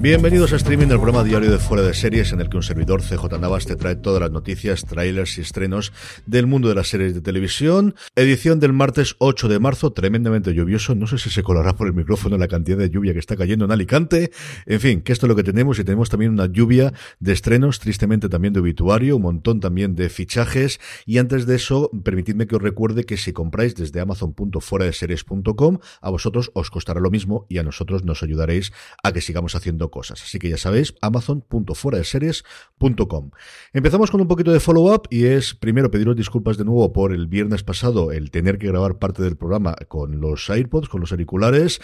Bienvenidos a streaming del programa diario de Fuera de Series en el que un servidor CJ Navas te trae todas las noticias, trailers y estrenos del mundo de las series de televisión. Edición del martes 8 de marzo, tremendamente lluvioso. No sé si se colará por el micrófono la cantidad de lluvia que está cayendo en Alicante. En fin, que esto es lo que tenemos y tenemos también una lluvia de estrenos, tristemente también de obituario, un montón también de fichajes. Y antes de eso, permitidme que os recuerde que si compráis desde amazon.fueradeseries.com, a vosotros os costará lo mismo y a nosotros nos ayudaréis a que sigamos haciendo cosas. Así que ya sabéis, amazon.fueradeseries.com. Empezamos con un poquito de follow-up y es primero pediros disculpas de nuevo por el viernes pasado el tener que grabar parte del programa con los AirPods, con los auriculares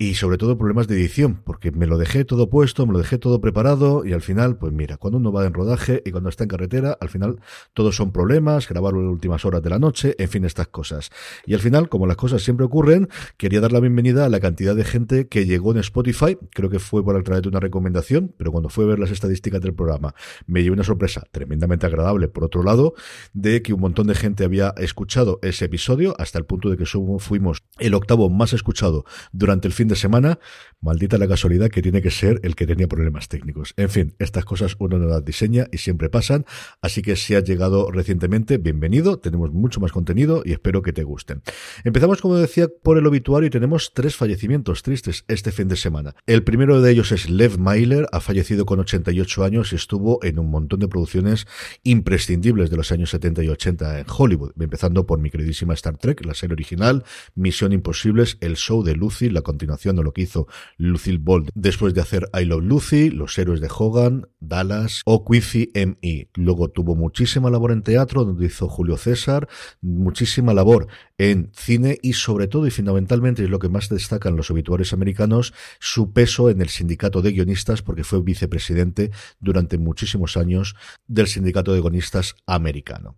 y sobre todo problemas de edición, porque me lo dejé todo puesto, me lo dejé todo preparado y al final, pues mira, cuando uno va en rodaje y cuando está en carretera, al final todos son problemas, grabar en las últimas horas de la noche, en fin, estas cosas. Y al final, como las cosas siempre ocurren, quería dar la bienvenida a la cantidad de gente que llegó en Spotify, creo que fue por a través de una recomendación, pero cuando fue a ver las estadísticas del programa, me llevé una sorpresa tremendamente agradable, por otro lado, de que un montón de gente había escuchado ese episodio, hasta el punto de que fuimos el octavo más escuchado durante el fin de semana, maldita la casualidad que tiene que ser el que tenía problemas técnicos. En fin, estas cosas uno no las diseña y siempre pasan, así que si has llegado recientemente, bienvenido, tenemos mucho más contenido y espero que te gusten. Empezamos, como decía, por el obituario y tenemos tres fallecimientos tristes este fin de semana. El primero de ellos es Lev Myler, ha fallecido con 88 años y estuvo en un montón de producciones imprescindibles de los años 70 y 80 en Hollywood, empezando por mi queridísima Star Trek, la serie original, Misión Imposibles, el show de Lucy, la continuación de lo que hizo Lucille Ball después de hacer I Love Lucy, Los héroes de Hogan, Dallas o Quincy M.E. Luego tuvo muchísima labor en teatro, donde hizo Julio César, muchísima labor en cine y sobre todo y fundamentalmente es lo que más destacan los obituarios americanos, su peso en el sindicato de guionistas porque fue vicepresidente durante muchísimos años del sindicato de guionistas americano.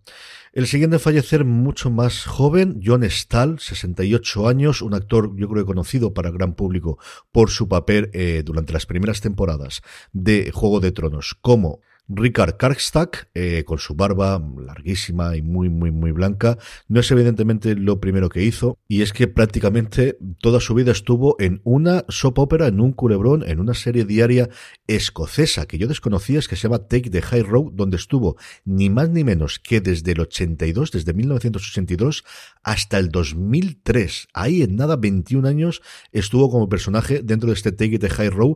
El siguiente fallecer mucho más joven, John Stahl, 68 años, un actor yo creo conocido para el gran público por su papel eh, durante las primeras temporadas de Juego de Tronos como Richard Karkstack, eh, con su barba larguísima y muy, muy, muy blanca, no es evidentemente lo primero que hizo, y es que prácticamente toda su vida estuvo en una soap opera, en un culebrón, en una serie diaria escocesa que yo desconocía, es que se llama Take the High Road, donde estuvo ni más ni menos que desde el 82, desde 1982 hasta el 2003. Ahí en nada, 21 años, estuvo como personaje dentro de este Take the High Road,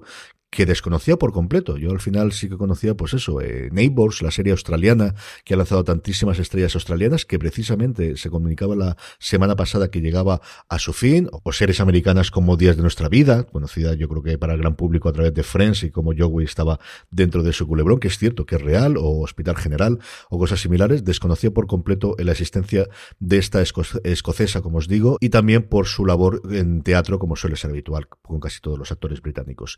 que desconocía por completo. Yo al final sí que conocía, pues eso, eh, Neighbors, la serie australiana que ha lanzado tantísimas estrellas australianas, que precisamente se comunicaba la semana pasada que llegaba a su fin, o series americanas como Días de nuestra vida, conocida yo creo que para el gran público a través de Friends y como Joey estaba dentro de su culebrón, que es cierto que es real, o Hospital General, o cosas similares, desconocía por completo la existencia de esta escocesa, como os digo, y también por su labor en teatro, como suele ser habitual con casi todos los actores británicos.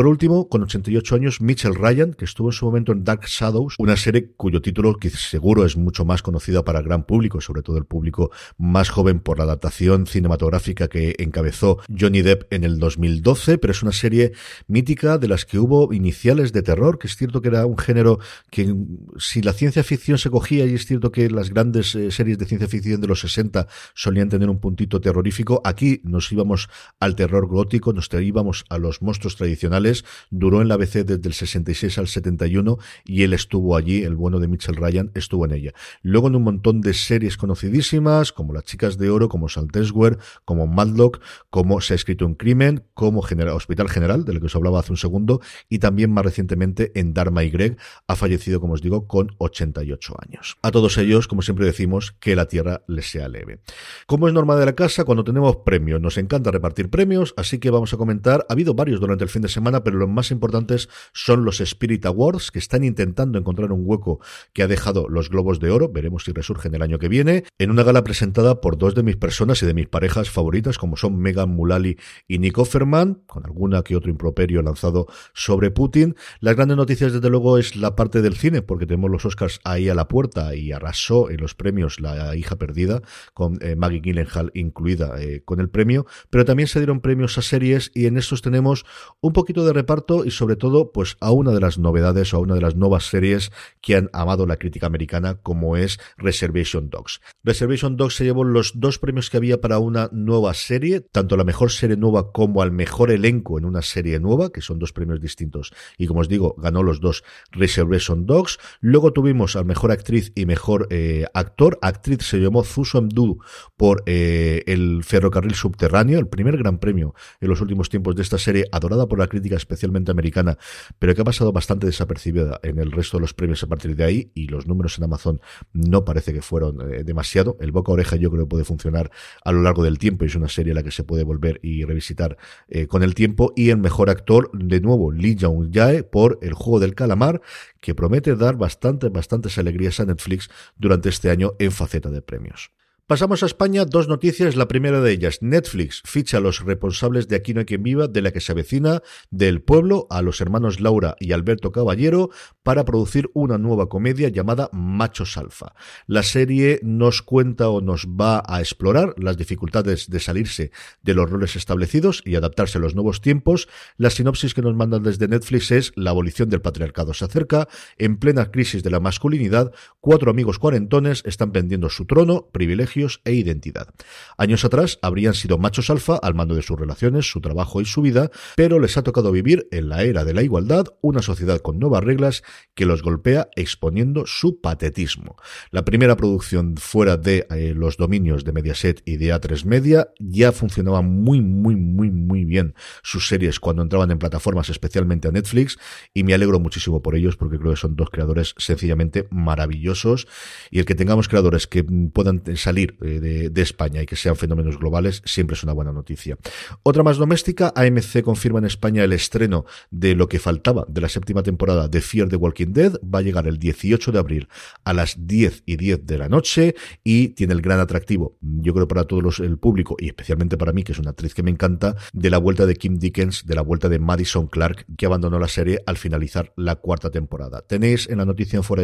Por último, con 88 años, Mitchell Ryan, que estuvo en su momento en Dark Shadows, una serie cuyo título que seguro es mucho más conocida para el gran público, sobre todo el público más joven por la adaptación cinematográfica que encabezó Johnny Depp en el 2012, pero es una serie mítica de las que hubo iniciales de terror, que es cierto que era un género que si la ciencia ficción se cogía, y es cierto que las grandes eh, series de ciencia ficción de los 60 solían tener un puntito terrorífico, aquí nos íbamos al terror gótico, nos íbamos a los monstruos tradicionales, duró en la BC desde el 66 al 71 y él estuvo allí, el bueno de Mitchell Ryan estuvo en ella. Luego en un montón de series conocidísimas, como Las Chicas de Oro, como Saltesware, como Madlock, como Se ha escrito un crimen, como Hospital General, de lo que os hablaba hace un segundo, y también más recientemente en Dharma y Greg, ha fallecido, como os digo, con 88 años. A todos ellos, como siempre decimos, que la tierra les sea leve. Como es normal de la casa, cuando tenemos premios, nos encanta repartir premios, así que vamos a comentar, ha habido varios durante el fin de semana, pero los más importantes son los Spirit Awards, que están intentando encontrar un hueco que ha dejado los Globos de Oro, veremos si resurgen el año que viene, en una gala presentada por dos de mis personas y de mis parejas favoritas, como son Megan Mulally y Nick Offerman, con alguna que otro improperio lanzado sobre Putin. Las grandes noticias, desde luego, es la parte del cine, porque tenemos los Oscars ahí a la puerta y arrasó en los premios La hija perdida, con eh, Maggie Gyllenhaal incluida eh, con el premio, pero también se dieron premios a series y en estos tenemos un poquito de reparto y sobre todo pues a una de las novedades o a una de las nuevas series que han amado la crítica americana como es Reservation Dogs. Reservation Dogs se llevó los dos premios que había para una nueva serie, tanto la mejor serie nueva como al mejor elenco en una serie nueva, que son dos premios distintos y como os digo, ganó los dos Reservation Dogs. Luego tuvimos al mejor actriz y mejor eh, actor. Actriz se llamó Susan Du por eh, el ferrocarril subterráneo, el primer gran premio en los últimos tiempos de esta serie, adorada por la crítica especialmente americana, pero que ha pasado bastante desapercibida en el resto de los premios a partir de ahí y los números en Amazon no parece que fueron eh, demasiado. El boca a oreja yo creo que puede funcionar a lo largo del tiempo y es una serie a la que se puede volver y revisitar eh, con el tiempo. Y el mejor actor, de nuevo, Lee Jong Jae por El juego del calamar, que promete dar bastantes, bastantes alegrías a Netflix durante este año en faceta de premios. Pasamos a España, dos noticias. La primera de ellas, Netflix ficha a los responsables de Aquí no hay quien viva, de la que se avecina, del pueblo, a los hermanos Laura y Alberto Caballero, para producir una nueva comedia llamada Machos Alfa. La serie nos cuenta o nos va a explorar las dificultades de salirse de los roles establecidos y adaptarse a los nuevos tiempos. La sinopsis que nos mandan desde Netflix es la abolición del patriarcado se acerca, en plena crisis de la masculinidad, cuatro amigos cuarentones están vendiendo su trono, privilegio e identidad. Años atrás habrían sido machos alfa al mando de sus relaciones, su trabajo y su vida, pero les ha tocado vivir en la era de la igualdad una sociedad con nuevas reglas que los golpea exponiendo su patetismo. La primera producción fuera de eh, los dominios de Mediaset y de A3 Media ya funcionaba muy, muy, muy, muy bien sus series cuando entraban en plataformas, especialmente a Netflix, y me alegro muchísimo por ellos porque creo que son dos creadores sencillamente maravillosos y el que tengamos creadores que puedan salir eh, de, España y que sean fenómenos globales siempre es una buena noticia. Otra más doméstica, AMC confirma en España el estreno de lo que faltaba de la séptima temporada de Fear the Walking Dead. Va a llegar el 18 de abril a las 10 y 10 de la noche y tiene el gran atractivo, yo creo para todo el público y especialmente para mí, que es una actriz que me encanta, de la vuelta de Kim Dickens, de la vuelta de Madison Clark, que abandonó la serie al finalizar la cuarta temporada. Tenéis en la noticia en fuera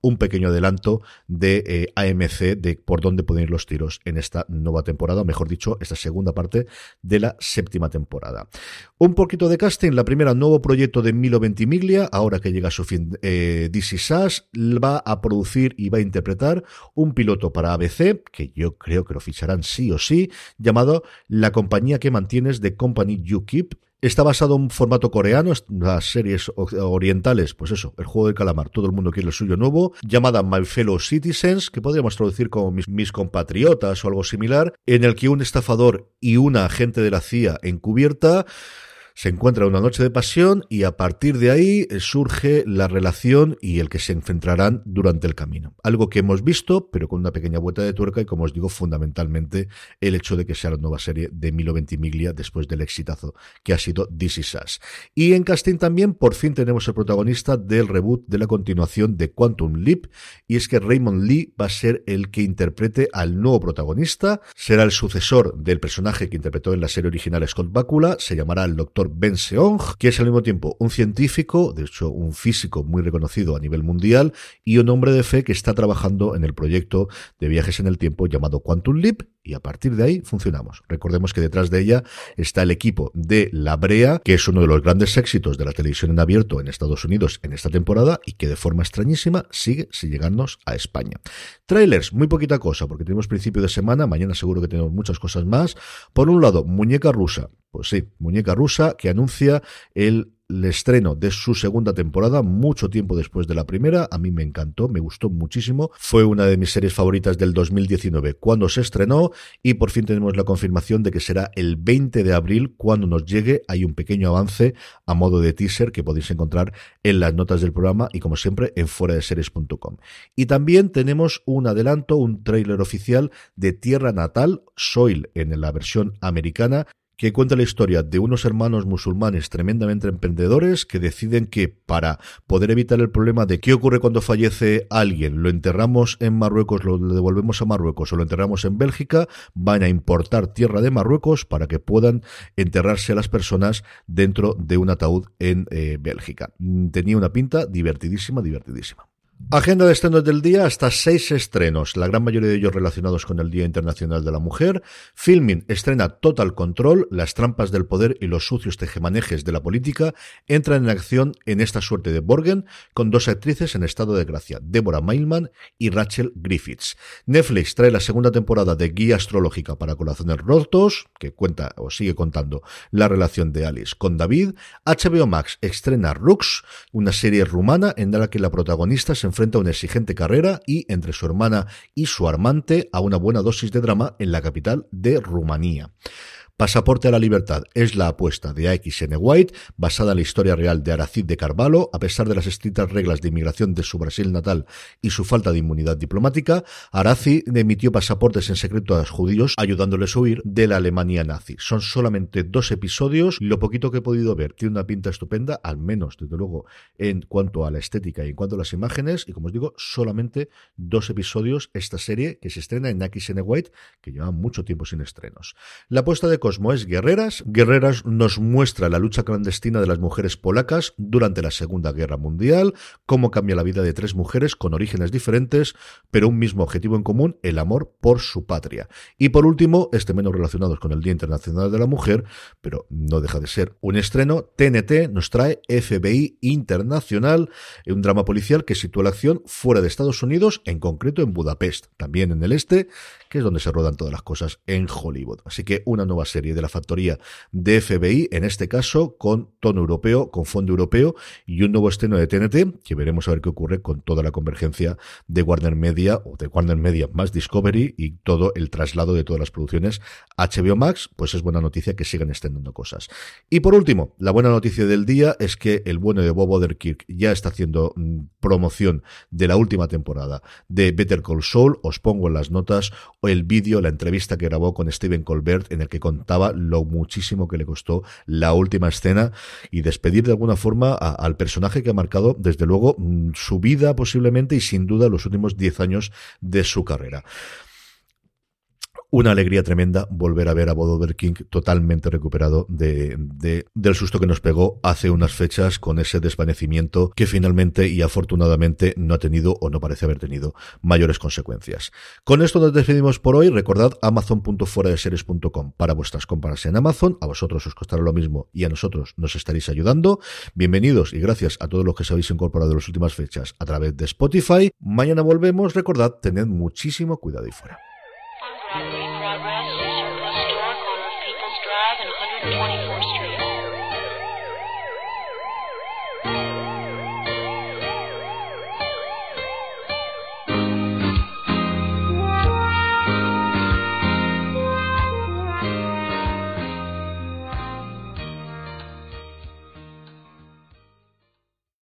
un pequeño adelanto de eh, AMC de por dónde pueden ir los tiros en esta nueva temporada, o mejor dicho, esta segunda parte de la séptima temporada. Un poquito de casting, la primera, nuevo proyecto de Milo Ventimiglia, ahora que llega a su fin, eh, DC Sass, va a producir y va a interpretar un piloto para ABC, que yo creo que lo ficharán sí o sí, llamado La compañía que mantienes de Company You Keep, Está basado en un formato coreano, las series orientales, pues eso, el juego del calamar, todo el mundo quiere el suyo nuevo, llamada My Fellow Citizens, que podríamos traducir como mis, mis compatriotas o algo similar, en el que un estafador y una agente de la CIA encubierta se encuentra una noche de pasión y a partir de ahí eh, surge la relación y el que se enfrentarán durante el camino. Algo que hemos visto, pero con una pequeña vuelta de tuerca y como os digo, fundamentalmente el hecho de que sea la nueva serie de Milo Ventimiglia después del exitazo que ha sido This Is Us. Y en casting también, por fin tenemos el protagonista del reboot de la continuación de Quantum Leap y es que Raymond Lee va a ser el que interprete al nuevo protagonista, será el sucesor del personaje que interpretó en la serie original Scott Bakula, se llamará el Doctor Ben Seong, que es al mismo tiempo un científico, de hecho un físico muy reconocido a nivel mundial, y un hombre de fe que está trabajando en el proyecto de viajes en el tiempo llamado Quantum Leap, y a partir de ahí funcionamos. Recordemos que detrás de ella está el equipo de La Brea, que es uno de los grandes éxitos de la televisión en abierto en Estados Unidos en esta temporada y que de forma extrañísima sigue sin llegarnos a España. Trailers, muy poquita cosa, porque tenemos principio de semana, mañana seguro que tenemos muchas cosas más. Por un lado, Muñeca Rusa. Pues sí, Muñeca Rusa que anuncia el el estreno de su segunda temporada, mucho tiempo después de la primera. A mí me encantó, me gustó muchísimo. Fue una de mis series favoritas del 2019 cuando se estrenó y por fin tenemos la confirmación de que será el 20 de abril cuando nos llegue. Hay un pequeño avance a modo de teaser que podéis encontrar en las notas del programa y como siempre en fuera de series.com. Y también tenemos un adelanto, un tráiler oficial de Tierra Natal, Soil en la versión americana que cuenta la historia de unos hermanos musulmanes tremendamente emprendedores que deciden que para poder evitar el problema de qué ocurre cuando fallece alguien, lo enterramos en Marruecos, lo devolvemos a Marruecos o lo enterramos en Bélgica, van a importar tierra de Marruecos para que puedan enterrarse a las personas dentro de un ataúd en eh, Bélgica. Mm, tenía una pinta divertidísima, divertidísima. Agenda de estrenos del día, hasta seis estrenos, la gran mayoría de ellos relacionados con el Día Internacional de la Mujer. Filming estrena Total Control, las trampas del poder y los sucios tejemanejes de la política entran en acción en esta suerte de Borgen, con dos actrices en estado de gracia, Deborah Mailman y Rachel Griffiths. Netflix trae la segunda temporada de Guía Astrológica para Corazones Rotos, que cuenta o sigue contando la relación de Alice con David. HBO Max estrena Rux, una serie rumana en la que la protagonista se enfrenta a una exigente carrera y, entre su hermana y su armante, a una buena dosis de drama en la capital de Rumanía. Pasaporte a la Libertad es la apuesta de AXN White, basada en la historia real de Aracid de Carvalho, a pesar de las estrictas reglas de inmigración de su Brasil natal y su falta de inmunidad diplomática. Aracid emitió pasaportes en secreto a los judíos, ayudándoles a huir de la Alemania nazi. Son solamente dos episodios, lo poquito que he podido ver tiene una pinta estupenda, al menos, desde luego, en cuanto a la estética y en cuanto a las imágenes, y como os digo, solamente dos episodios esta serie que se estrena en AXN White, que lleva mucho tiempo sin estrenos. La apuesta de Cosmo es Guerreras. Guerreras nos muestra la lucha clandestina de las mujeres polacas durante la Segunda Guerra Mundial, cómo cambia la vida de tres mujeres con orígenes diferentes, pero un mismo objetivo en común, el amor por su patria. Y por último, este menos relacionados con el Día Internacional de la Mujer, pero no deja de ser un estreno, TNT nos trae FBI Internacional, un drama policial que sitúa la acción fuera de Estados Unidos, en concreto en Budapest, también en el este, que es donde se rodan todas las cosas en Hollywood. Así que una nueva serie de la factoría de FBI, en este caso con tono europeo, con fondo europeo y un nuevo estreno de TNT, que veremos a ver qué ocurre con toda la convergencia de Warner Media o de Warner Media más Discovery y todo el traslado de todas las producciones HBO Max, pues es buena noticia que sigan estrenando cosas. Y por último, la buena noticia del día es que el bueno de Bob Oderkirk ya está haciendo mm, promoción de la última temporada de Better Call Saul. Os pongo en las notas el vídeo, la entrevista que grabó con Steven Colbert en el que contaba lo muchísimo que le costó la última escena y despedir de alguna forma al personaje que ha marcado desde luego mm, su vida posiblemente y sin duda los últimos 10 años de su carrera una alegría tremenda volver a ver a Bob King totalmente recuperado de, del susto que nos pegó hace unas fechas con ese desvanecimiento que finalmente y afortunadamente no ha tenido o no parece haber tenido mayores consecuencias. Con esto nos despedimos por hoy. Recordad amazon.fueradeseries.com para vuestras compras en Amazon. A vosotros os costará lo mismo y a nosotros nos estaréis ayudando. Bienvenidos y gracias a todos los que se habéis incorporado en las últimas fechas a través de Spotify. Mañana volvemos. Recordad, tened muchísimo cuidado y fuera.